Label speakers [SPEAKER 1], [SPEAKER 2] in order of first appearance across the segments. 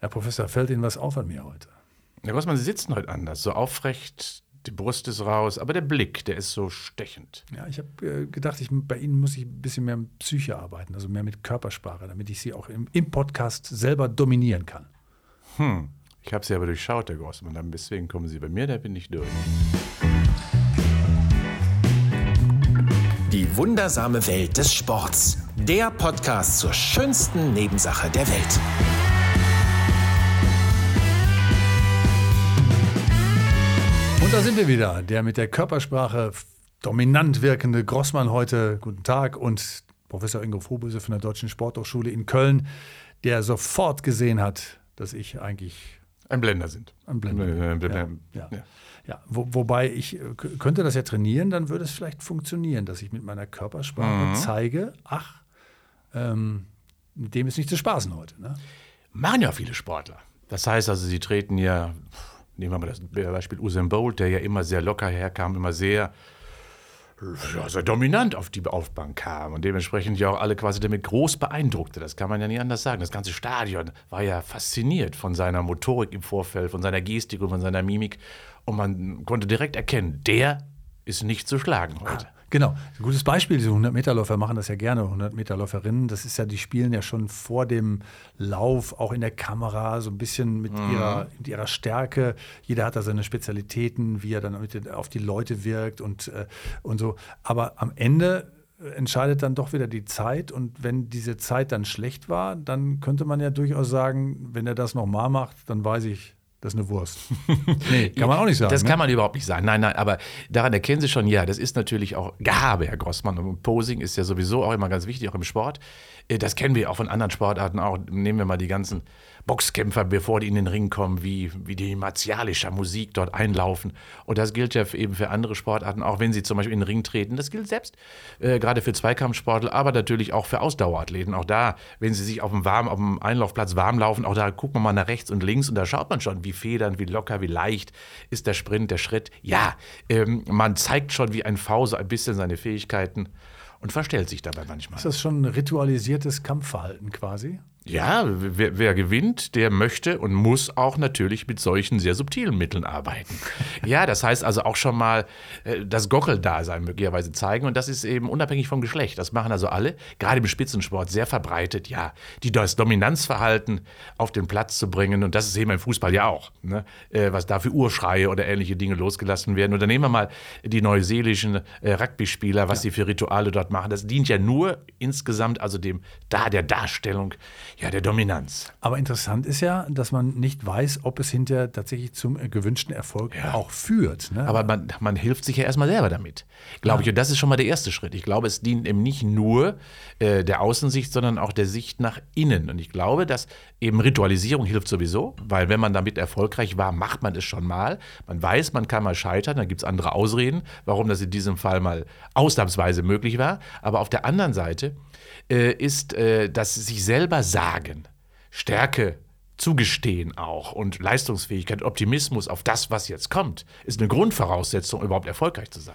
[SPEAKER 1] Herr Professor, fällt Ihnen was auf an mir heute?
[SPEAKER 2] Herr Grossmann, Sie sitzen heute anders, so aufrecht, die Brust ist raus, aber der Blick, der ist so stechend.
[SPEAKER 1] Ja, ich habe äh, gedacht, ich, bei Ihnen muss ich ein bisschen mehr mit Psyche arbeiten, also mehr mit Körpersprache, damit ich Sie auch im, im Podcast selber dominieren kann.
[SPEAKER 2] Hm, ich habe Sie aber durchschaut, Herr Grossmann, deswegen kommen Sie bei mir, da bin ich durch.
[SPEAKER 3] Die wundersame Welt des Sports. Der Podcast zur schönsten Nebensache der Welt.
[SPEAKER 1] Und da sind wir wieder, der mit der Körpersprache dominant wirkende Grossmann heute. Guten Tag und Professor Ingo Froböse von der Deutschen Sporthochschule in Köln, der sofort gesehen hat, dass ich eigentlich
[SPEAKER 2] ein Blender sind.
[SPEAKER 1] Ein Blender. Ein Blender. Ja, ja. ja. ja. Wo, wobei ich äh, könnte das ja trainieren, dann würde es vielleicht funktionieren, dass ich mit meiner Körpersprache mhm. zeige, ach, ähm, mit dem ist nicht zu spaßen heute. Ne?
[SPEAKER 2] Machen ja viele Sportler. Das heißt also, sie treten ja Nehmen wir mal das Beispiel Usain Bolt, der ja immer sehr locker herkam, immer sehr, ja, sehr dominant auf die Aufbank kam und dementsprechend ja auch alle quasi damit groß beeindruckte. Das kann man ja nicht anders sagen. Das ganze Stadion war ja fasziniert von seiner Motorik im Vorfeld, von seiner Gestik und von seiner Mimik und man konnte direkt erkennen, der ist nicht zu schlagen heute. Ah.
[SPEAKER 1] Genau, ein gutes Beispiel. Diese 100-Meter-Läufer machen das ja gerne, 100-Meter-Läuferinnen. Das ist ja, die spielen ja schon vor dem Lauf, auch in der Kamera, so ein bisschen mit mhm. ihrer, mit ihrer Stärke. Jeder hat da seine Spezialitäten, wie er dann auf die Leute wirkt und, äh, und so. Aber am Ende entscheidet dann doch wieder die Zeit. Und wenn diese Zeit dann schlecht war, dann könnte man ja durchaus sagen, wenn er das nochmal macht, dann weiß ich, das ist eine Wurst.
[SPEAKER 2] nee, kann man auch nicht sagen. Das ne? kann man überhaupt nicht sagen. Nein, nein, aber daran erkennen Sie schon, ja, das ist natürlich auch Gabe, Herr Grossmann. Und Posing ist ja sowieso auch immer ganz wichtig, auch im Sport. Äh, das kennen wir auch von anderen Sportarten auch. Nehmen wir mal die ganzen Boxkämpfer, bevor die in den Ring kommen, wie, wie die martialischer Musik dort einlaufen. Und das gilt ja eben für andere Sportarten, auch wenn sie zum Beispiel in den Ring treten. Das gilt selbst äh, gerade für Zweikampfsportler, aber natürlich auch für Ausdauerathleten. Auch da, wenn sie sich auf dem, warm, auf dem Einlaufplatz warm laufen, auch da guckt man mal nach rechts und links und da schaut man schon, wie federnd, wie locker, wie leicht ist der Sprint, der Schritt. Ja, ähm, man zeigt schon wie ein V so ein bisschen seine Fähigkeiten und verstellt sich dabei manchmal.
[SPEAKER 1] Ist das schon ein ritualisiertes Kampfverhalten quasi?
[SPEAKER 2] Ja, wer, wer, gewinnt, der möchte und muss auch natürlich mit solchen sehr subtilen Mitteln arbeiten. ja, das heißt also auch schon mal äh, das Gockeldasein möglicherweise zeigen und das ist eben unabhängig vom Geschlecht. Das machen also alle, gerade im Spitzensport sehr verbreitet, ja, die das Dominanzverhalten auf den Platz zu bringen und das ist eben im Fußball ja auch, ne? äh, was da für Urschreie oder ähnliche Dinge losgelassen werden. Und dann nehmen wir mal die neuseelischen äh, Rugby-Spieler, was ja. sie für Rituale dort machen. Das dient ja nur insgesamt also dem da der Darstellung ja, der Dominanz.
[SPEAKER 1] Aber interessant ist ja, dass man nicht weiß, ob es hinterher tatsächlich zum äh, gewünschten Erfolg ja. auch führt.
[SPEAKER 2] Ne? Aber man, man, hilft sich ja erstmal selber damit, glaube ja. ich. Und das ist schon mal der erste Schritt. Ich glaube, es dient eben nicht nur äh, der Außensicht, sondern auch der Sicht nach innen. Und ich glaube, dass eben Ritualisierung hilft sowieso, weil wenn man damit erfolgreich war, macht man es schon mal. Man weiß, man kann mal scheitern, dann gibt es andere Ausreden, warum das in diesem Fall mal ausnahmsweise möglich war. Aber auf der anderen Seite äh, ist äh, das sich selber sagen, Stärke zugestehen auch und Leistungsfähigkeit, Optimismus auf das, was jetzt kommt, ist eine Grundvoraussetzung, überhaupt erfolgreich zu sein.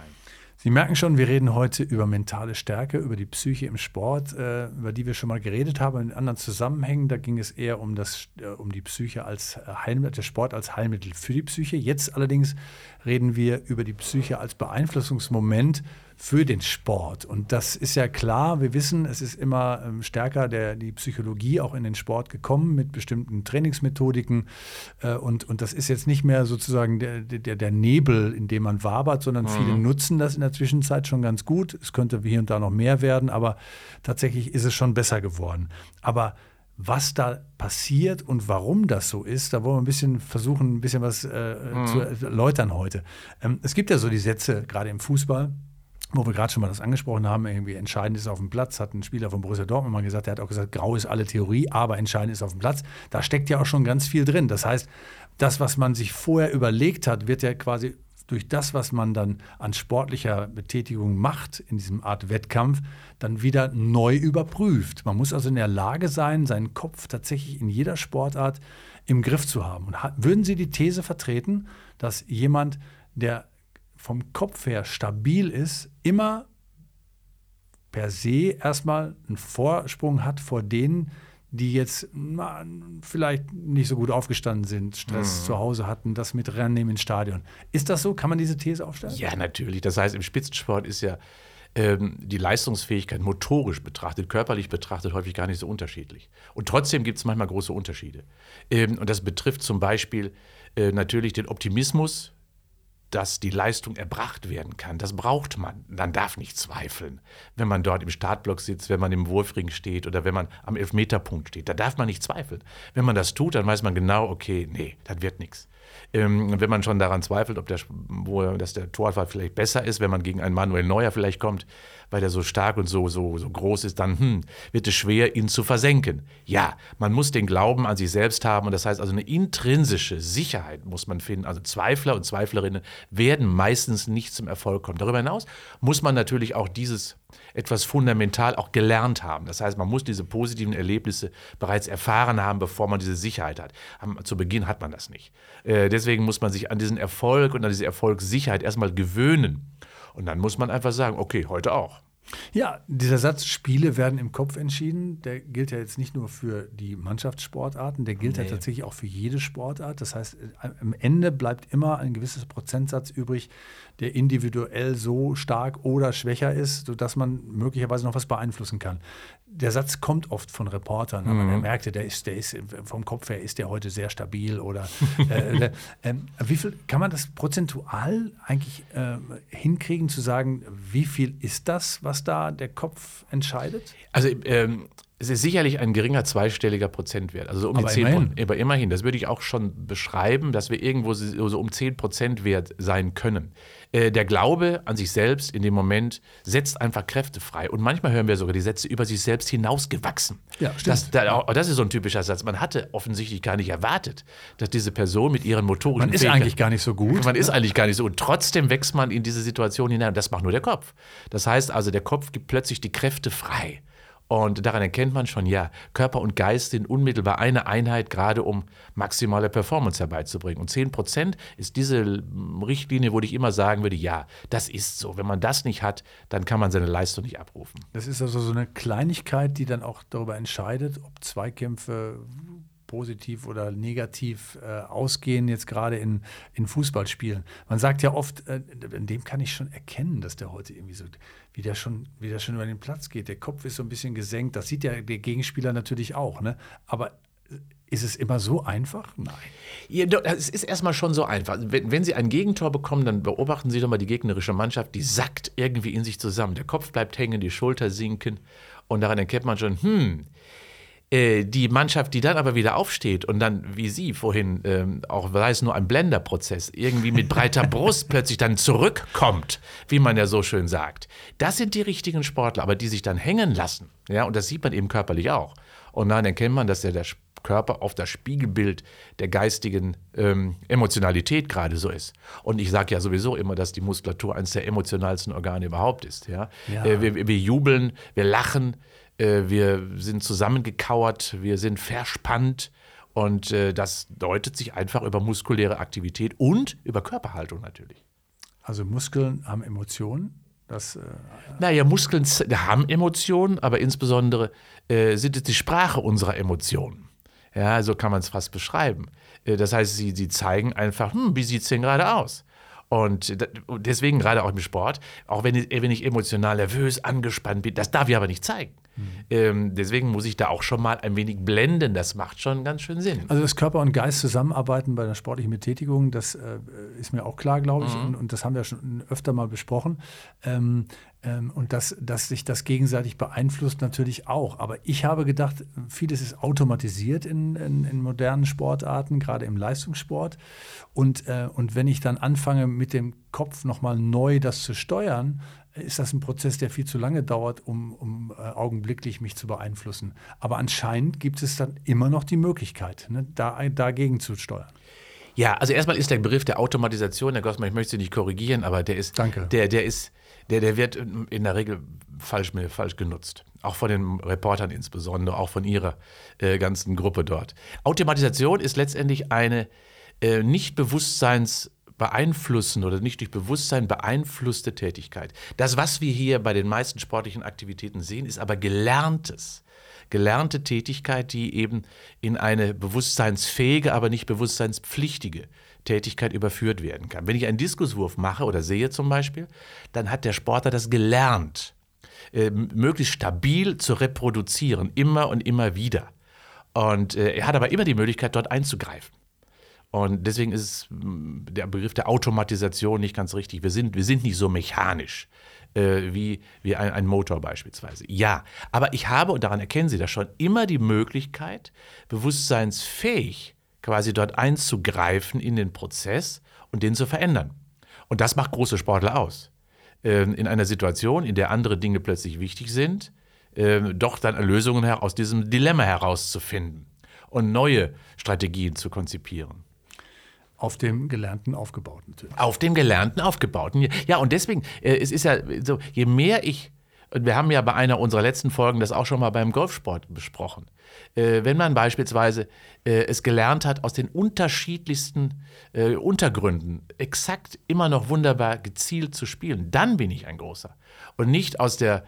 [SPEAKER 1] Sie merken schon, wir reden heute über mentale Stärke, über die Psyche im Sport, äh, über die wir schon mal geredet haben. In anderen Zusammenhängen, da ging es eher um, das, äh, um die Psyche als Heilmittel, der Sport als Heilmittel für die Psyche. Jetzt allerdings reden wir über die Psyche als Beeinflussungsmoment für den Sport. Und das ist ja klar, wir wissen, es ist immer ähm, stärker der, die Psychologie auch in den Sport gekommen mit bestimmten Trainingsmethodiken. Äh, und, und das ist jetzt nicht mehr sozusagen der, der, der Nebel, in dem man wabert, sondern mhm. viele nutzen das in der Zwischenzeit schon ganz gut. Es könnte hier und da noch mehr werden, aber tatsächlich ist es schon besser geworden. Aber was da passiert und warum das so ist, da wollen wir ein bisschen versuchen, ein bisschen was äh, mhm. zu erläutern heute. Ähm, es gibt ja so die Sätze, gerade im Fußball, wo wir gerade schon mal das angesprochen haben, irgendwie entscheidend ist auf dem Platz, hat ein Spieler von Borussia Dortmund mal gesagt, der hat auch gesagt, grau ist alle Theorie, aber entscheidend ist auf dem Platz. Da steckt ja auch schon ganz viel drin. Das heißt, das, was man sich vorher überlegt hat, wird ja quasi durch das, was man dann an sportlicher Betätigung macht in diesem Art Wettkampf, dann wieder neu überprüft. Man muss also in der Lage sein, seinen Kopf tatsächlich in jeder Sportart im Griff zu haben. Und würden Sie die These vertreten, dass jemand, der vom Kopf her stabil ist, immer per se erstmal einen Vorsprung hat vor denen, die jetzt na, vielleicht nicht so gut aufgestanden sind, Stress mhm. zu Hause hatten, das mit Rennen im Stadion. Ist das so? Kann man diese These aufstellen?
[SPEAKER 2] Ja, natürlich. Das heißt, im Spitzensport ist ja ähm, die Leistungsfähigkeit motorisch betrachtet, körperlich betrachtet häufig gar nicht so unterschiedlich. Und trotzdem gibt es manchmal große Unterschiede. Ähm, und das betrifft zum Beispiel äh, natürlich den Optimismus, dass die Leistung erbracht werden kann. Das braucht man. Man darf nicht zweifeln, wenn man dort im Startblock sitzt, wenn man im Wurfring steht oder wenn man am Elfmeterpunkt steht. Da darf man nicht zweifeln. Wenn man das tut, dann weiß man genau, okay, nee, das wird nichts. Ähm, wenn man schon daran zweifelt, ob der, wo, dass der Torwart vielleicht besser ist, wenn man gegen einen Manuel Neuer vielleicht kommt, weil der so stark und so, so, so groß ist, dann hm, wird es schwer, ihn zu versenken. Ja, man muss den Glauben an sich selbst haben und das heißt also eine intrinsische Sicherheit muss man finden. Also Zweifler und Zweiflerinnen werden meistens nicht zum Erfolg kommen. Darüber hinaus muss man natürlich auch dieses etwas fundamental auch gelernt haben. Das heißt, man muss diese positiven Erlebnisse bereits erfahren haben, bevor man diese Sicherheit hat. Zu Beginn hat man das nicht. Äh, deswegen muss man sich an diesen Erfolg und an diese Erfolgssicherheit erstmal gewöhnen. Und dann muss man einfach sagen, okay, heute auch.
[SPEAKER 1] Ja, dieser Satz, Spiele werden im Kopf entschieden, der gilt ja jetzt nicht nur für die Mannschaftssportarten, der gilt nee. ja tatsächlich auch für jede Sportart. Das heißt, am Ende bleibt immer ein gewisses Prozentsatz übrig, der individuell so stark oder schwächer ist, sodass man möglicherweise noch was beeinflussen kann. Der Satz kommt oft von Reportern, aber mhm. man merkte, der ist, der ist vom Kopf her ist der heute sehr stabil oder äh, äh, wie viel kann man das prozentual eigentlich äh, hinkriegen zu sagen, wie viel ist das, was da der Kopf entscheidet?
[SPEAKER 2] Also ähm, es ist sicherlich ein geringer zweistelliger Prozentwert, also so um aber die 10 immerhin. aber immerhin, das würde ich auch schon beschreiben, dass wir irgendwo so um 10 Prozent wert sein können. Äh, der Glaube an sich selbst in dem Moment setzt einfach Kräfte frei. Und manchmal hören wir sogar die Sätze über sich selbst hinausgewachsen. Ja, stimmt. Das, da, das ist so ein typischer Satz. Man hatte offensichtlich gar nicht erwartet, dass diese Person mit ihren motorischen
[SPEAKER 1] Man ist eigentlich gar nicht so gut.
[SPEAKER 2] Man ist eigentlich gar nicht so. Und trotzdem wächst man in diese Situation hinein. Das macht nur der Kopf. Das heißt also, der Kopf gibt plötzlich die Kräfte frei. Und daran erkennt man schon, ja, Körper und Geist sind unmittelbar eine Einheit, gerade um maximale Performance herbeizubringen. Und 10 Prozent ist diese Richtlinie, wo ich immer sagen würde, ja, das ist so. Wenn man das nicht hat, dann kann man seine Leistung nicht abrufen.
[SPEAKER 1] Das ist also so eine Kleinigkeit, die dann auch darüber entscheidet, ob Zweikämpfe positiv oder negativ äh, ausgehen, jetzt gerade in, in Fußballspielen. Man sagt ja oft, äh, in dem kann ich schon erkennen, dass der heute irgendwie so, wie der, schon, wie der schon über den Platz geht. Der Kopf ist so ein bisschen gesenkt. Das sieht ja der Gegenspieler natürlich auch. Ne? Aber äh, ist es immer so einfach? Nein.
[SPEAKER 2] Ja, es ist erstmal schon so einfach. Wenn, wenn, Sie ein Gegentor bekommen, dann beobachten Sie doch mal die gegnerische Mannschaft, die sackt irgendwie in sich zusammen. Der Kopf bleibt hängen, die Schulter sinken. Und daran erkennt man schon, hm, äh, die Mannschaft, die dann aber wieder aufsteht und dann, wie Sie vorhin, ähm, auch sei es nur ein Blenderprozess, irgendwie mit breiter Brust plötzlich dann zurückkommt, wie man ja so schön sagt. Das sind die richtigen Sportler, aber die sich dann hängen lassen. Ja, und das sieht man eben körperlich auch. Und dann erkennt man, dass ja der Körper oft das Spiegelbild der geistigen ähm, Emotionalität gerade so ist. Und ich sage ja sowieso immer, dass die Muskulatur eines der emotionalsten Organe überhaupt ist. Ja? ja. Äh, wir, wir jubeln, wir lachen, äh, wir sind zusammengekauert, wir sind verspannt. Und äh, das deutet sich einfach über muskuläre Aktivität und über Körperhaltung natürlich.
[SPEAKER 1] Also Muskeln haben Emotionen? Das, äh,
[SPEAKER 2] naja, Muskeln haben Emotionen, aber insbesondere äh, sind es die Sprache unserer Emotionen. Ja, so kann man es fast beschreiben. Äh, das heißt, sie, sie zeigen einfach, hm, wie sieht es denn gerade aus? Und deswegen gerade auch im Sport, auch wenn ich, wenn ich emotional nervös, angespannt bin, das darf ich aber nicht zeigen. Ähm, deswegen muss ich da auch schon mal ein wenig blenden. Das macht schon ganz schön Sinn.
[SPEAKER 1] Also, dass Körper und Geist zusammenarbeiten bei der sportlichen Betätigung, das äh, ist mir auch klar, glaube ich. Mhm. Und, und, das haben wir schon öfter mal besprochen. Ähm, ähm, und dass, dass sich das gegenseitig beeinflusst, natürlich auch. Aber ich habe gedacht, vieles ist automatisiert in, in, in modernen Sportarten, gerade im Leistungssport. Und, äh, und wenn ich dann anfange, mit dem Kopf nochmal neu das zu steuern, ist das ein Prozess, der viel zu lange dauert, um, um äh, augenblicklich mich zu beeinflussen. Aber anscheinend gibt es dann immer noch die Möglichkeit, ne, da, dagegen zu steuern.
[SPEAKER 2] Ja, also erstmal ist der Begriff der Automatisation, Herr Gossmann, ich möchte Sie nicht korrigieren, aber der ist,
[SPEAKER 1] Danke.
[SPEAKER 2] Der, der ist, der, der wird in der Regel falsch, falsch genutzt. Auch von den Reportern insbesondere, auch von Ihrer äh, ganzen Gruppe dort. Automatisation ist letztendlich eine äh, nicht Bewusstseins beeinflussen oder nicht durch Bewusstsein beeinflusste Tätigkeit. Das, was wir hier bei den meisten sportlichen Aktivitäten sehen, ist aber gelerntes gelernte Tätigkeit, die eben in eine bewusstseinsfähige, aber nicht bewusstseinspflichtige Tätigkeit überführt werden kann. Wenn ich einen Diskuswurf mache oder sehe zum Beispiel, dann hat der Sportler das gelernt, äh, möglichst stabil zu reproduzieren, immer und immer wieder. Und äh, er hat aber immer die Möglichkeit, dort einzugreifen. Und deswegen ist mm, der Begriff der Automatisation nicht ganz richtig. Wir sind, wir sind nicht so mechanisch äh, wie, wie ein, ein, Motor beispielsweise. Ja, aber ich habe, und daran erkennen Sie das schon, immer die Möglichkeit, bewusstseinsfähig quasi dort einzugreifen in den Prozess und den zu verändern. Und das macht große Sportler aus. Ähm, in einer Situation, in der andere Dinge plötzlich wichtig sind, ähm, doch dann Lösungen aus diesem Dilemma herauszufinden und neue Strategien zu konzipieren.
[SPEAKER 1] Auf dem Gelernten aufgebaut natürlich.
[SPEAKER 2] Auf dem Gelernten aufgebauten. Ja, und deswegen, äh, es ist ja so, je mehr ich, und wir haben ja bei einer unserer letzten Folgen das auch schon mal beim Golfsport besprochen, äh, wenn man beispielsweise äh, es gelernt hat, aus den unterschiedlichsten Untergründen exakt immer noch wunderbar gezielt zu spielen, dann bin ich ein großer. Und nicht aus der,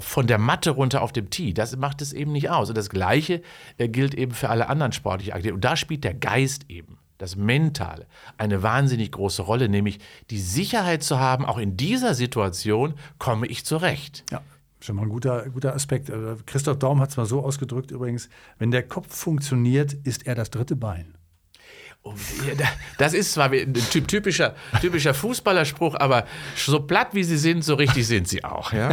[SPEAKER 2] von der Matte runter auf dem Tee. Das macht es eben nicht aus. Und das Gleiche gilt eben für alle anderen sportlichen Aktivitäten. Und da spielt der Geist eben das Mentale, eine wahnsinnig große Rolle, nämlich die Sicherheit zu haben, auch in dieser Situation komme ich zurecht.
[SPEAKER 1] Ja. Schon mal ein guter, guter Aspekt. Äh, Christoph Daum hat es mal so ausgedrückt übrigens, wenn der Kopf funktioniert, ist er das dritte Bein.
[SPEAKER 2] Oh, das ist zwar ein typischer, typischer Fußballerspruch, aber so platt wie sie sind, so richtig sind sie auch. Ja?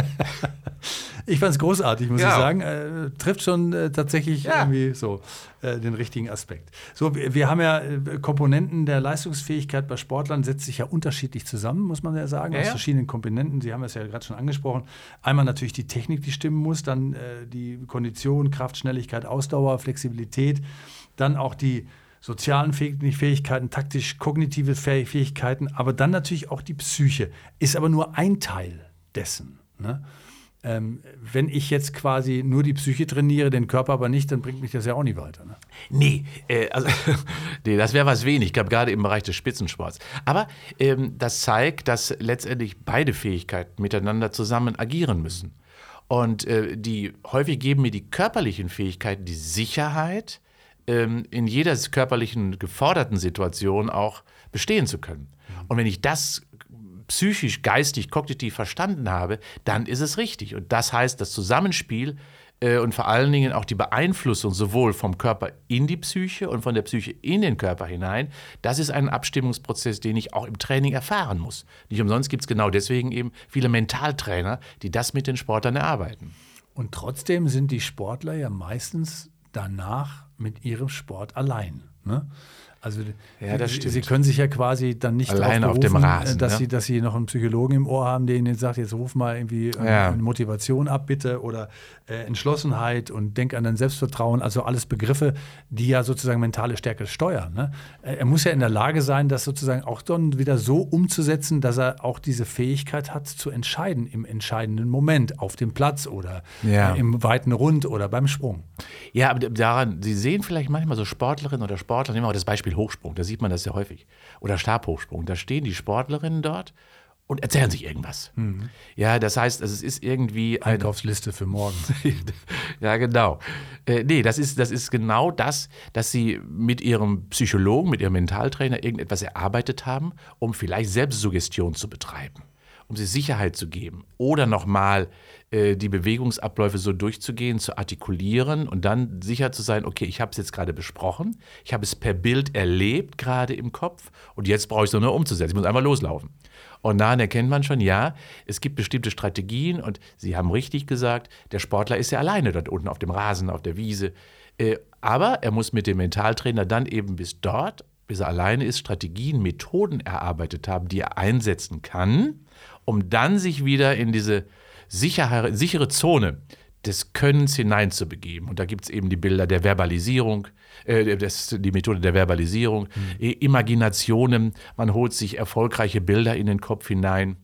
[SPEAKER 1] Ich fand es großartig, muss ja. ich sagen. Äh, trifft schon äh, tatsächlich ja. irgendwie so äh, den richtigen Aspekt. So, wir, wir, haben ja äh, Komponenten der Leistungsfähigkeit bei Sportlern, setzt sich ja unterschiedlich zusammen, muss man ja sagen, aus verschiedenen Komponenten. Sie haben es ja gerade schon angesprochen. Einmal natürlich die Technik, die stimmen muss, dann äh, die Kondition, Kraft, Schnelligkeit, Ausdauer, Flexibilität, dann auch die sozialen Fähigkeiten, taktisch-kognitive Fähigkeiten, aber dann natürlich auch die Psyche. Ist aber nur ein Teil dessen. Ne? Ähm, wenn ich jetzt quasi nur die Psyche trainiere, den Körper aber nicht, dann bringt mich das ja auch nicht weiter. Ne?
[SPEAKER 2] Nee, äh, also, nee, das wäre was wenig, gerade im Bereich des Spitzensports. Aber ähm, das zeigt, dass letztendlich beide Fähigkeiten miteinander zusammen agieren müssen. Und äh, die häufig geben mir die körperlichen Fähigkeiten die Sicherheit, in jeder körperlichen geforderten Situation auch bestehen zu können. Und wenn ich das psychisch, geistig, kognitiv verstanden habe, dann ist es richtig. Und das heißt, das Zusammenspiel äh, und vor allen Dingen auch die Beeinflussung sowohl vom Körper in die Psyche und von der Psyche in den Körper hinein, das ist ein Abstimmungsprozess, den ich auch im Training erfahren muss. Nicht umsonst gibt es genau deswegen eben viele Mentaltrainer, die das mit den Sportlern erarbeiten.
[SPEAKER 1] Und trotzdem sind die Sportler ja meistens danach mit ihrem Sport allein. Ne? Also ja, das stimmt. Sie können sich ja quasi dann nicht
[SPEAKER 2] alleine auf dem Rasen,
[SPEAKER 1] dass, ja? sie, dass sie noch einen Psychologen im Ohr haben, der ihnen sagt, jetzt ruf mal irgendwie ja. eine Motivation ab, bitte, oder äh, Entschlossenheit und denk an dein Selbstvertrauen, also alles Begriffe, die ja sozusagen mentale Stärke steuern. Ne? Äh, er muss ja in der Lage sein, das sozusagen auch dann wieder so umzusetzen, dass er auch diese Fähigkeit hat, zu entscheiden im entscheidenden Moment, auf dem Platz oder ja. äh, im weiten Rund oder beim Sprung.
[SPEAKER 2] Ja, aber daran, Sie sehen vielleicht manchmal so Sportlerinnen oder Sportler, nehmen wir mal das Beispiel Hochsprung, da sieht man das sehr häufig, oder Stabhochsprung, da stehen die Sportlerinnen dort und erzählen sich irgendwas. Mhm. Ja, das heißt, also es ist irgendwie
[SPEAKER 1] eine Einkaufsliste für morgen.
[SPEAKER 2] ja, genau. Äh, nee, das ist, das ist genau das, dass sie mit ihrem Psychologen, mit ihrem Mentaltrainer irgendetwas erarbeitet haben, um vielleicht Selbstsuggestion zu betreiben, um sie Sicherheit zu geben oder nochmal äh, die Bewegungsabläufe so durchzugehen, zu artikulieren und dann sicher zu sein, okay, ich habe es jetzt gerade besprochen, ich habe es per Bild erlebt, gerade im Kopf und jetzt brauche ich es nur umzusetzen. Ich muss einfach loslaufen. Und daran erkennt man schon, ja, es gibt bestimmte Strategien und Sie haben richtig gesagt, der Sportler ist ja alleine dort unten auf dem Rasen, auf der Wiese. Äh, aber er muss mit dem Mentaltrainer dann eben bis dort, bis er alleine ist, Strategien, Methoden erarbeitet haben, die er einsetzen kann, um dann sich wieder in diese sichere, sichere Zone des Könnens hineinzubegeben. Und da gibt es eben die Bilder der Verbalisierung, äh, das, die Methode der Verbalisierung, mhm. Imaginationen, man holt sich erfolgreiche Bilder in den Kopf hinein.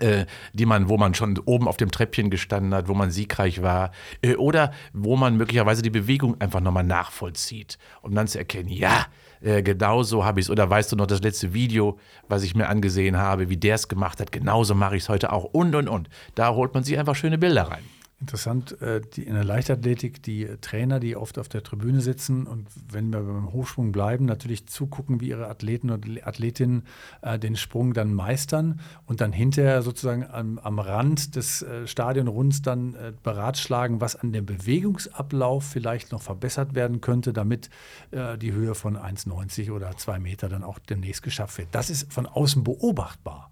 [SPEAKER 2] Äh, die man, wo man schon oben auf dem Treppchen gestanden hat, wo man siegreich war, äh, oder wo man möglicherweise die Bewegung einfach nochmal nachvollzieht, um dann zu erkennen, ja, äh, genau so habe ich es. Oder weißt du noch das letzte Video, was ich mir angesehen habe, wie der es gemacht hat, genauso mache ich es heute auch und und und. Da holt man sich einfach schöne Bilder rein.
[SPEAKER 1] Interessant, äh, die, in der Leichtathletik, die Trainer, die oft auf der Tribüne sitzen und wenn wir beim Hochsprung bleiben, natürlich zugucken, wie ihre Athleten und Athletinnen äh, den Sprung dann meistern und dann hinterher sozusagen am, am Rand des äh, Stadionrunds dann äh, beratschlagen, was an dem Bewegungsablauf vielleicht noch verbessert werden könnte, damit äh, die Höhe von 1,90 oder 2 Meter dann auch demnächst geschafft wird. Das ist von außen beobachtbar.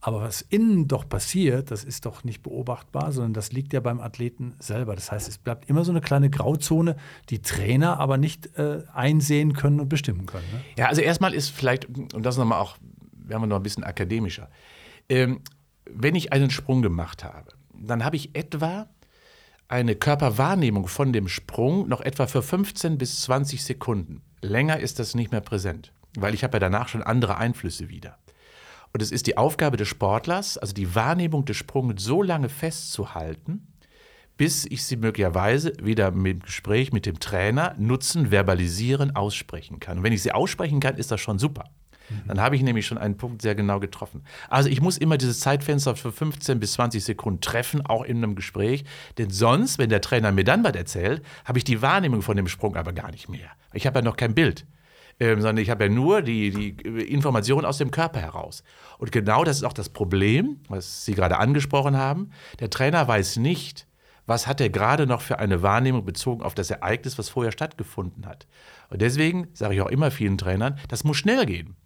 [SPEAKER 1] Aber was innen doch passiert, das ist doch nicht beobachtbar, sondern das liegt ja beim Athleten selber. Das heißt, es bleibt immer so eine kleine Grauzone, die Trainer aber nicht äh, einsehen können und bestimmen können. Ne?
[SPEAKER 2] Ja, also erstmal ist vielleicht, und das nochmal auch, werden wir noch ein bisschen akademischer, ähm, wenn ich einen Sprung gemacht habe, dann habe ich etwa eine Körperwahrnehmung von dem Sprung noch etwa für 15 bis 20 Sekunden. Länger ist das nicht mehr präsent, weil ich habe ja danach schon andere Einflüsse wieder. Und es ist die Aufgabe des Sportlers, also die Wahrnehmung des Sprungs so lange festzuhalten, bis ich sie möglicherweise wieder mit dem Gespräch mit dem Trainer nutzen, verbalisieren, aussprechen kann. Und wenn ich sie aussprechen kann, ist das schon super. Mhm. Dann habe ich nämlich schon einen Punkt sehr genau getroffen. Also ich muss immer dieses Zeitfenster für 15 bis 20 Sekunden treffen, auch in einem Gespräch. Denn sonst, wenn der Trainer mir dann was erzählt, habe ich die Wahrnehmung von dem Sprung aber gar nicht mehr. Ich habe ja noch kein Bild ähm, sondern ich habe ja nur die, die Information aus dem Körper heraus. Und genau das ist auch das Problem, was Sie gerade angesprochen haben. Der Trainer weiß nicht, was hat er gerade noch für eine Wahrnehmung bezogen auf das Ereignis, was vorher stattgefunden hat. Und deswegen sage ich auch immer vielen Trainern, das muss schnell gehen.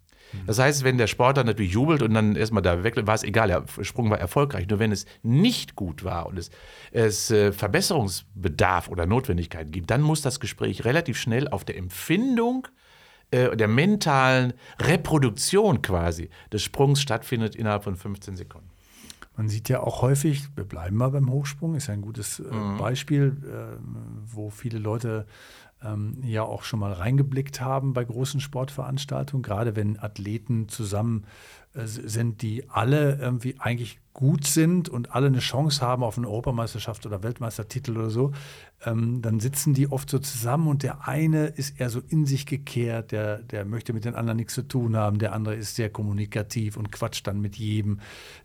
[SPEAKER 2] Das heißt, wenn der Sportler natürlich jubelt und dann erstmal da weg, war es egal, der Sprung war erfolgreich. Nur wenn es nicht gut war und es, es äh, Verbesserungsbedarf oder Notwendigkeit gibt, dann muss das Gespräch relativ schnell auf der Empfindung äh, der mentalen Reproduktion quasi des Sprungs stattfindet innerhalb von 15 Sekunden.
[SPEAKER 1] Man sieht ja auch häufig, wir bleiben mal beim Hochsprung, ist ja ein gutes äh, mhm. Beispiel, äh, wo viele Leute ähm, ja auch schon mal reingeblickt haben bei großen Sportveranstaltungen, gerade wenn Athleten zusammen äh, sind, die alle irgendwie eigentlich gut sind und alle eine Chance haben auf eine Europameisterschaft oder Weltmeistertitel oder so, ähm, dann sitzen die oft so zusammen und der eine ist eher so in sich gekehrt, der, der möchte mit den anderen nichts zu tun haben, der andere ist sehr kommunikativ und quatscht dann mit jedem.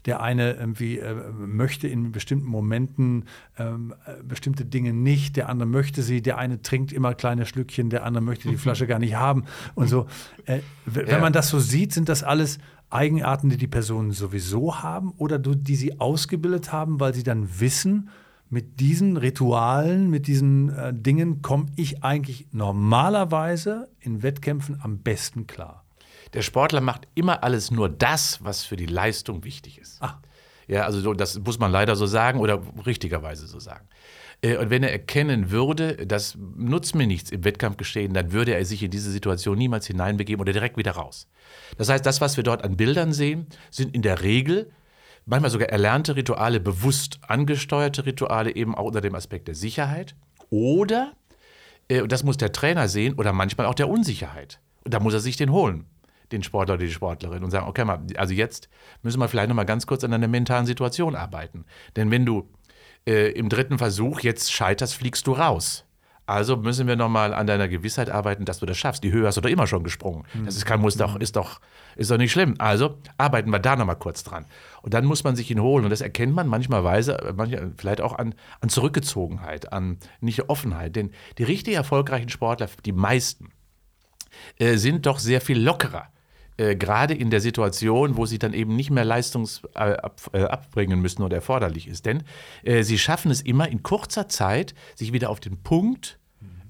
[SPEAKER 1] Der eine irgendwie äh, möchte in bestimmten Momenten ähm, äh, bestimmte Dinge nicht, der andere möchte sie, der eine trinkt immer kleine Schlückchen, der andere möchte die Flasche gar nicht haben und so. Äh, wenn ja. man das so sieht, sind das alles Eigenarten, die die Personen sowieso haben oder die sie ausgebildet haben, weil sie dann wissen, mit diesen Ritualen, mit diesen äh, Dingen komme ich eigentlich normalerweise in Wettkämpfen am besten klar.
[SPEAKER 2] Der Sportler macht immer alles nur das, was für die Leistung wichtig ist. Ah. Ja, also so, das muss man leider so sagen oder richtigerweise so sagen. Äh, und wenn er erkennen würde, das nutzt mir nichts im Wettkampfgeschehen, dann würde er sich in diese Situation niemals hineinbegeben oder direkt wieder raus. Das heißt, das, was wir dort an Bildern sehen, sind in der Regel manchmal sogar erlernte Rituale, bewusst angesteuerte Rituale, eben auch unter dem Aspekt der Sicherheit. Oder, äh, und das muss der Trainer sehen, oder manchmal auch der Unsicherheit. Und da muss er sich den holen, den Sportler oder die Sportlerin, und sagen, okay, mal, also jetzt müssen wir vielleicht noch mal ganz kurz an deiner mentalen Situation arbeiten. Denn wenn du äh, im dritten Versuch jetzt scheiterst, fliegst du raus. Also müssen wir nochmal an deiner Gewissheit arbeiten, dass du das schaffst. Die Höhe hast du doch immer schon gesprungen. Das ist, kein, muss doch, ist, doch, ist doch nicht schlimm. Also arbeiten wir da nochmal kurz dran. Und dann muss man sich ihn holen. Und das erkennt man manchmalweise, manchmal vielleicht auch an, an Zurückgezogenheit, an nicht Offenheit. Denn die richtig erfolgreichen Sportler, die meisten, äh, sind doch sehr viel lockerer äh, gerade in der Situation, wo sie dann eben nicht mehr Leistungs äh, äh, abbringen müssen oder erforderlich ist. Denn äh, sie schaffen es immer in kurzer Zeit, sich wieder auf den Punkt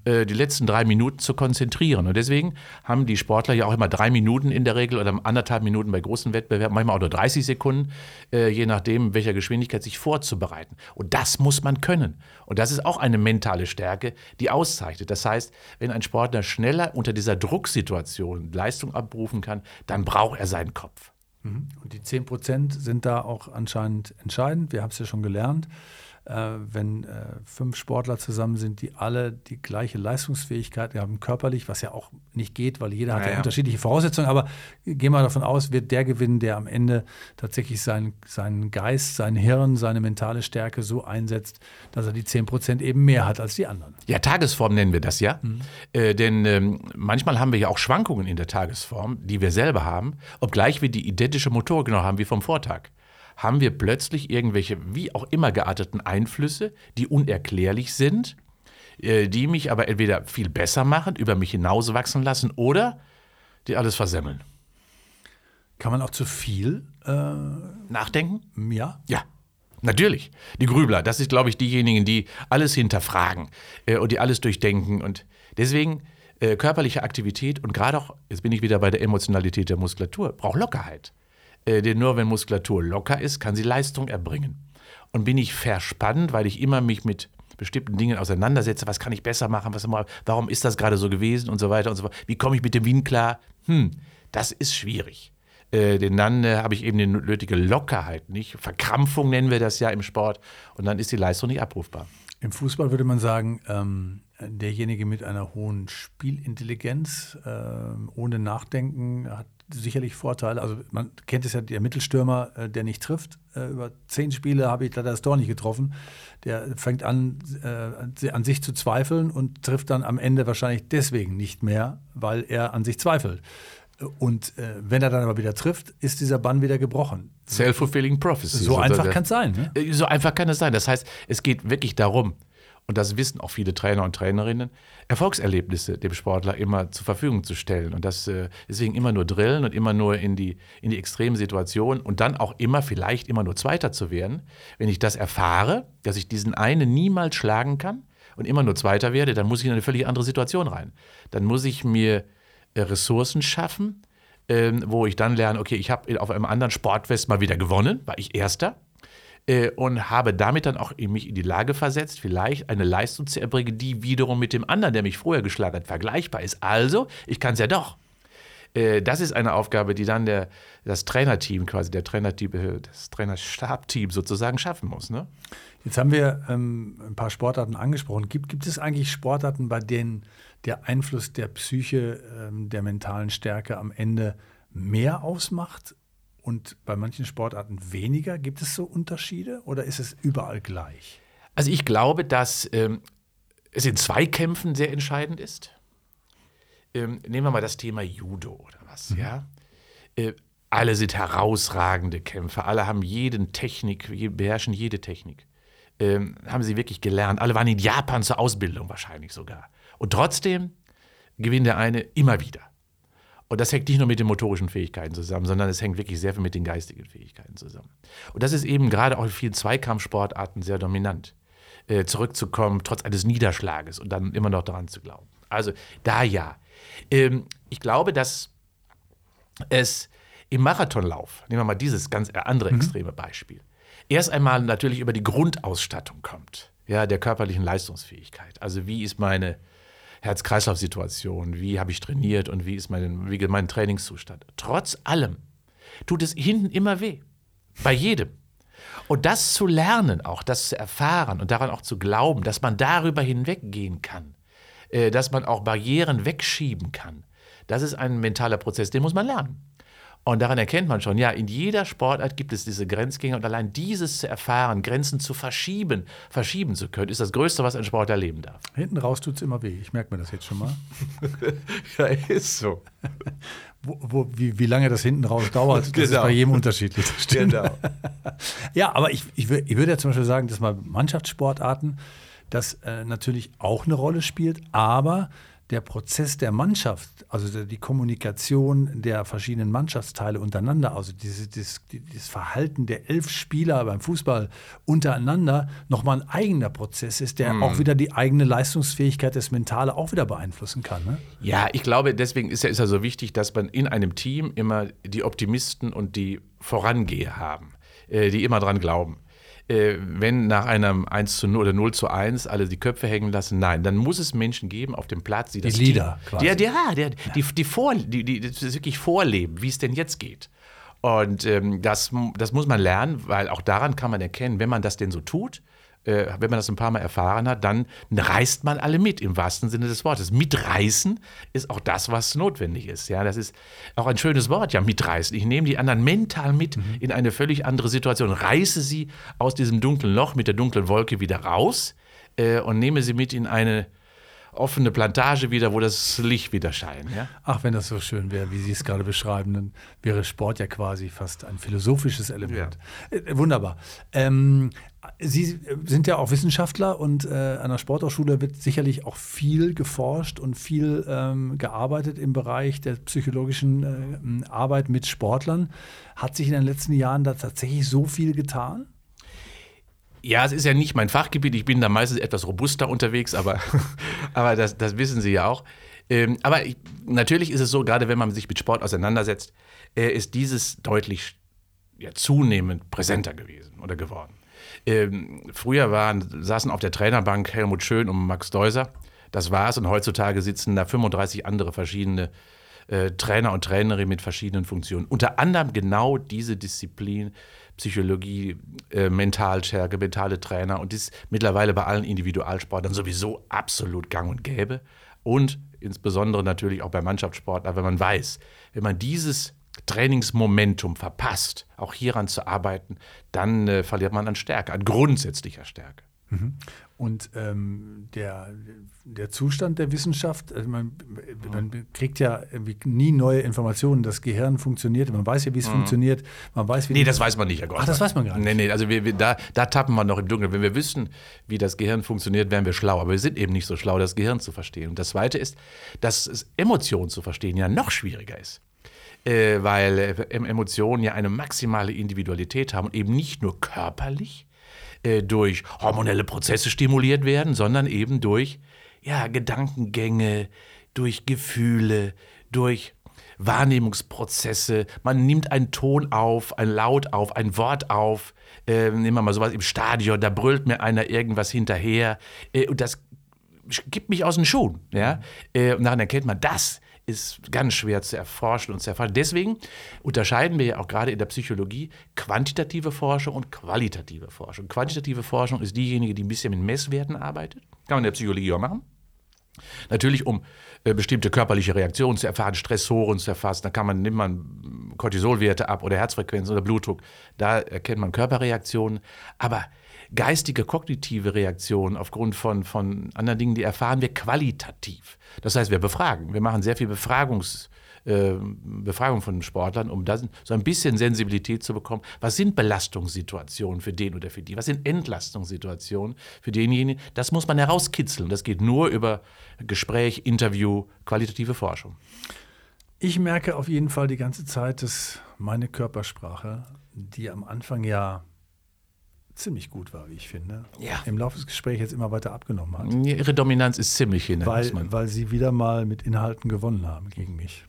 [SPEAKER 2] äh, die letzten drei Minuten zu konzentrieren. Und deswegen haben die Sportler ja auch immer drei Minuten in der Regel oder anderthalb Minuten bei großen Wettbewerben, manchmal auch nur 30 Sekunden, äh, je nachdem, welcher Geschwindigkeit sich vorzubereiten. Und das muss man können. Und das ist auch eine mentale Stärke, die auszeichnet. Das heißt, wenn ein Sportler schneller unter dieser Drucksituation Leistung abrufen kann, dann braucht er seinen Kopf.
[SPEAKER 1] Mhm. Und die 10 Prozent sind da auch anscheinend entscheidend. Wir haben es ja schon gelernt wenn äh, fünf Sportler zusammen sind, die alle die gleiche Leistungsfähigkeit haben, körperlich, was ja auch nicht geht, weil jeder hat ja, unterschiedliche Voraussetzungen, aber gehen wir davon aus, wird der gewinnen, der am Ende tatsächlich seinen, seinen Geist, sein Hirn, seine mentale Stärke so einsetzt, dass er die 10 Prozent eben mehr hat als die anderen.
[SPEAKER 2] Ja, Tagesform nennen wir das ja. Mhm. Äh, denn ähm, manchmal haben wir ja auch Schwankungen in der Tagesform, die wir selber haben, obgleich wir die identische Motorik noch haben wie vom Vortag. Haben wir plötzlich irgendwelche, wie auch immer gearteten Einflüsse, die unerklärlich sind, äh, die mich aber entweder viel besser machen, über mich hinauswachsen lassen oder die alles versemmeln.
[SPEAKER 1] Kann man auch zu viel äh,
[SPEAKER 2] nachdenken?
[SPEAKER 1] Ja.
[SPEAKER 2] Ja. Natürlich. Die Grübler, das ist, glaube ich, diejenigen, die alles hinterfragen äh, und die alles durchdenken. Und deswegen äh, körperliche Aktivität und gerade auch, jetzt bin ich wieder bei der Emotionalität der Muskulatur, braucht Lockerheit. Äh, denn nur wenn Muskulatur locker ist, kann sie Leistung erbringen. Und bin ich verspannt, weil ich immer mich mit bestimmten Dingen auseinandersetze, was kann ich besser machen, was, warum ist das gerade so gewesen und so weiter und so fort. Wie komme ich mit dem Wind klar? Hm, das ist schwierig. Äh, denn dann äh, habe ich eben die nötige Lockerheit nicht. Verkrampfung nennen wir das ja im Sport und dann ist die Leistung nicht abrufbar.
[SPEAKER 1] Im Fußball würde man sagen, ähm, derjenige mit einer hohen Spielintelligenz, äh, ohne Nachdenken, hat sicherlich Vorteile. Also man kennt es ja, der Mittelstürmer, äh, der nicht trifft. Äh, über zehn Spiele habe ich leider das Tor nicht getroffen. Der fängt an, äh, an sich zu zweifeln und trifft dann am Ende wahrscheinlich deswegen nicht mehr, weil er an sich zweifelt. Und äh, wenn er dann aber wieder trifft, ist dieser Bann wieder gebrochen.
[SPEAKER 2] Self-fulfilling prophecy.
[SPEAKER 1] So einfach kann es sein. Ne?
[SPEAKER 2] So einfach kann es sein. Das heißt, es geht wirklich darum, und das wissen auch viele Trainer und Trainerinnen, Erfolgserlebnisse dem Sportler immer zur Verfügung zu stellen. Und das äh, deswegen immer nur drillen und immer nur in die, in die extremen Situationen und dann auch immer vielleicht immer nur Zweiter zu werden. Wenn ich das erfahre, dass ich diesen einen niemals schlagen kann und immer nur Zweiter werde, dann muss ich in eine völlig andere Situation rein. Dann muss ich mir äh, Ressourcen schaffen, ähm, wo ich dann lerne, okay, ich habe auf einem anderen Sportfest mal wieder gewonnen, war ich Erster äh, und habe damit dann auch mich in die Lage versetzt, vielleicht eine Leistung zu erbringen, die wiederum mit dem anderen, der mich vorher geschlagen hat, vergleichbar ist. Also, ich kann es ja doch. Äh, das ist eine Aufgabe, die dann der, das Trainerteam, quasi der Trainerteam, das Trainerstabteam sozusagen schaffen muss. Ne?
[SPEAKER 1] Jetzt haben wir ähm, ein paar Sportarten angesprochen. Gibt, gibt es eigentlich Sportarten, bei denen der Einfluss der Psyche, ähm, der mentalen Stärke am Ende mehr ausmacht und bei manchen Sportarten weniger? Gibt es so Unterschiede oder ist es überall gleich?
[SPEAKER 2] Also ich glaube, dass ähm, es in Zweikämpfen sehr entscheidend ist. Ähm, nehmen wir mal das Thema Judo oder was, mhm. ja. Äh, alle sind herausragende Kämpfer, alle haben jeden Technik, beherrschen jede Technik. Ähm, haben sie wirklich gelernt. Alle waren in Japan zur Ausbildung wahrscheinlich sogar. Und trotzdem gewinnt der eine immer wieder. Und das hängt nicht nur mit den motorischen Fähigkeiten zusammen, sondern es hängt wirklich sehr viel mit den geistigen Fähigkeiten zusammen. Und das ist eben gerade auch in vielen Zweikampfsportarten sehr dominant. Äh, zurückzukommen, trotz eines Niederschlages und dann immer noch daran zu glauben. Also da ja. Ähm, ich glaube, dass es im Marathonlauf, nehmen wir mal dieses ganz andere mhm. extreme mhm. Beispiel, erst einmal natürlich über die Grundausstattung kommt, ja, der körperlichen Leistungsfähigkeit. Also wie ist meine Herz-Kreislauf-Situation, wie habe ich trainiert und wie ist mein, wie mein Trainingszustand. Trotz allem tut es hinten immer weh. Bei jedem. Und das zu lernen, auch das zu erfahren und daran auch zu glauben, dass man darüber hinweggehen kann, äh, dass man auch Barrieren wegschieben kann, das ist ein mentaler Prozess, den muss man lernen. Und daran erkennt man schon, ja, in jeder Sportart gibt es diese Grenzgänge und allein dieses zu erfahren, Grenzen zu verschieben, verschieben zu können, ist das Größte, was ein Sportler erleben darf.
[SPEAKER 1] Hinten raus tut es immer weh. Ich merke mir das jetzt schon mal.
[SPEAKER 2] ja, ist so.
[SPEAKER 1] wo, wo, wie, wie, lange das hinten raus dauert, das genau. ist bei jedem unterschiedlich. Genau. ja, aber ich, ich, ich würde ja zum Beispiel sagen, dass mal Mannschaftssportarten das äh, natürlich auch eine Rolle spielt, aber der Prozess der Mannschaft, also die Kommunikation der verschiedenen Mannschaftsteile untereinander, also dieses, dieses, dieses Verhalten der elf Spieler beim Fußball untereinander nochmal ein eigener Prozess ist, der mhm. auch wieder die eigene Leistungsfähigkeit, das Mentale auch wieder beeinflussen kann. Ne?
[SPEAKER 2] Ja, ich glaube, deswegen ist ja, ist ja so wichtig, dass man in einem Team immer die Optimisten und die Vorangeher haben, äh, die immer dran glauben wenn nach einem 1 zu 0 oder 0 zu 1 alle die Köpfe hängen lassen. Nein, dann muss es Menschen geben auf dem Platz, die das
[SPEAKER 1] Die Leader
[SPEAKER 2] Team, quasi. Ja, ja, der, die, die, vor, die, die das wirklich vorleben, wie es denn jetzt geht. Und ähm, das, das muss man lernen, weil auch daran kann man erkennen, wenn man das denn so tut, äh, wenn man das ein paar Mal erfahren hat, dann reißt man alle mit, im wahrsten Sinne des Wortes. Mitreißen ist auch das, was notwendig ist. Ja, das ist auch ein schönes Wort, ja, mitreißen. Ich nehme die anderen mental mit mhm. in eine völlig andere Situation, reiße sie aus diesem dunklen Loch mit der dunklen Wolke wieder raus äh, und nehme sie mit in eine offene Plantage wieder, wo das Licht wieder scheint. Ja?
[SPEAKER 1] Ach, wenn das so schön wäre, wie Sie es gerade beschreiben, dann wäre Sport ja quasi fast ein philosophisches Element. Ja. Äh, wunderbar. Ähm, Sie sind ja auch Wissenschaftler und äh, an der Sporthochschule wird sicherlich auch viel geforscht und viel ähm, gearbeitet im Bereich der psychologischen äh, Arbeit mit Sportlern. Hat sich in den letzten Jahren da tatsächlich so viel getan?
[SPEAKER 2] Ja, es ist ja nicht mein Fachgebiet. Ich bin da meistens etwas robuster unterwegs, aber, aber das, das wissen Sie ja auch. Ähm, aber ich, natürlich ist es so, gerade wenn man sich mit Sport auseinandersetzt, äh, ist dieses deutlich ja, zunehmend präsenter gewesen oder geworden. Ähm, früher waren, saßen auf der Trainerbank Helmut Schön und Max Deuser. Das war's. Und heutzutage sitzen da 35 andere verschiedene äh, Trainer und Trainerinnen mit verschiedenen Funktionen. Unter anderem genau diese Disziplin Psychologie, äh, Mentalstärke, mentale Trainer und das ist mittlerweile bei allen Individualsportlern sowieso absolut gang und gäbe. Und insbesondere natürlich auch bei Mannschaftssportlern, wenn man weiß, wenn man dieses Trainingsmomentum verpasst, auch hieran zu arbeiten, dann äh, verliert man an Stärke, an grundsätzlicher Stärke.
[SPEAKER 1] Mhm. Und ähm, der, der Zustand der Wissenschaft, also man, man, kriegt ja nie neue Informationen. Das Gehirn funktioniert, man weiß ja, wie es mhm. funktioniert. Man weiß, wie
[SPEAKER 2] nee, das weiß man nicht, Herr Ach,
[SPEAKER 1] das weiß man gar nicht.
[SPEAKER 2] Nee, nee, also wir, wir, da, da tappen wir noch im Dunkeln. Wenn wir wüssten, wie das Gehirn funktioniert, wären wir schlau. Aber wir sind eben nicht so schlau, das Gehirn zu verstehen. Und das Zweite ist, dass Emotionen zu verstehen ja noch schwieriger ist. Äh, weil äh, Emotionen ja eine maximale Individualität haben und eben nicht nur körperlich, äh, durch hormonelle Prozesse stimuliert werden, sondern eben durch ja, Gedankengänge, durch Gefühle, durch Wahrnehmungsprozesse. Man nimmt einen Ton auf, ein Laut auf, ein Wort auf. Äh, nehmen wir mal sowas im Stadion, da brüllt mir einer irgendwas hinterher. Äh, und das gibt mich aus den Schuhen. Ja? Äh, und dann erkennt man, das ist ganz schwer zu erforschen und zu erfahren. Deswegen unterscheiden wir ja auch gerade in der Psychologie quantitative Forschung und qualitative Forschung. Quantitative Forschung ist diejenige, die ein bisschen mit Messwerten arbeitet. Kann man in der Psychologie auch machen. Natürlich, um äh, bestimmte körperliche Reaktionen zu erfahren, Stressoren zu erfassen. Da kann man, nimmt man Cortisolwerte ab oder Herzfrequenz oder Blutdruck. Da erkennt man Körperreaktionen. Aber geistige, kognitive Reaktionen aufgrund von, von anderen Dingen, die erfahren wir qualitativ. Das heißt, wir befragen. Wir machen sehr viel Befragungs, äh, Befragung von Sportlern, um das, so ein bisschen Sensibilität zu bekommen. Was sind Belastungssituationen für den oder für die? Was sind Entlastungssituationen für denjenigen? Das muss man herauskitzeln. Das geht nur über Gespräch, Interview, qualitative Forschung.
[SPEAKER 1] Ich merke auf jeden Fall die ganze Zeit, dass meine Körpersprache, die am Anfang ja ziemlich gut war, wie ich finde. Ja. Im Laufe des Gesprächs jetzt immer weiter abgenommen hat.
[SPEAKER 2] Ihre Dominanz ist ziemlich hin.
[SPEAKER 1] Weil, weil Sie wieder mal mit Inhalten gewonnen haben gegen mich.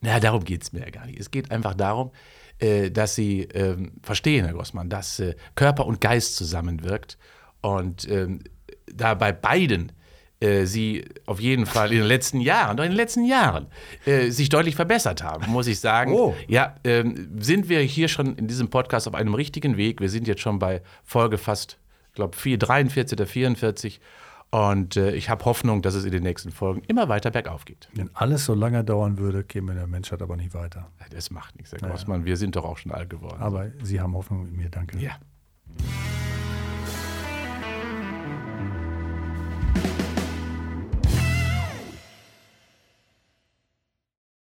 [SPEAKER 2] Na, darum geht es mir ja gar nicht. Es geht einfach darum, äh, dass Sie ähm, verstehen, Herr Grossmann, dass äh, Körper und Geist zusammenwirkt und ähm, da bei beiden äh, sie auf jeden Fall in den letzten Jahren, in den letzten Jahren, äh, sich deutlich verbessert haben, muss ich sagen. Oh. Ja, äh, sind wir hier schon in diesem Podcast auf einem richtigen Weg. Wir sind jetzt schon bei Folge fast, ich glaube, 43 oder 44. Und äh, ich habe Hoffnung, dass es in den nächsten Folgen immer weiter bergauf geht.
[SPEAKER 1] Wenn alles so lange dauern würde, käme der Menschheit aber nicht weiter.
[SPEAKER 2] Das macht nichts, Herr Grossmann. Ja. Wir sind doch auch schon alt geworden.
[SPEAKER 1] Aber Sie haben Hoffnung in mir, danke.
[SPEAKER 2] Ja.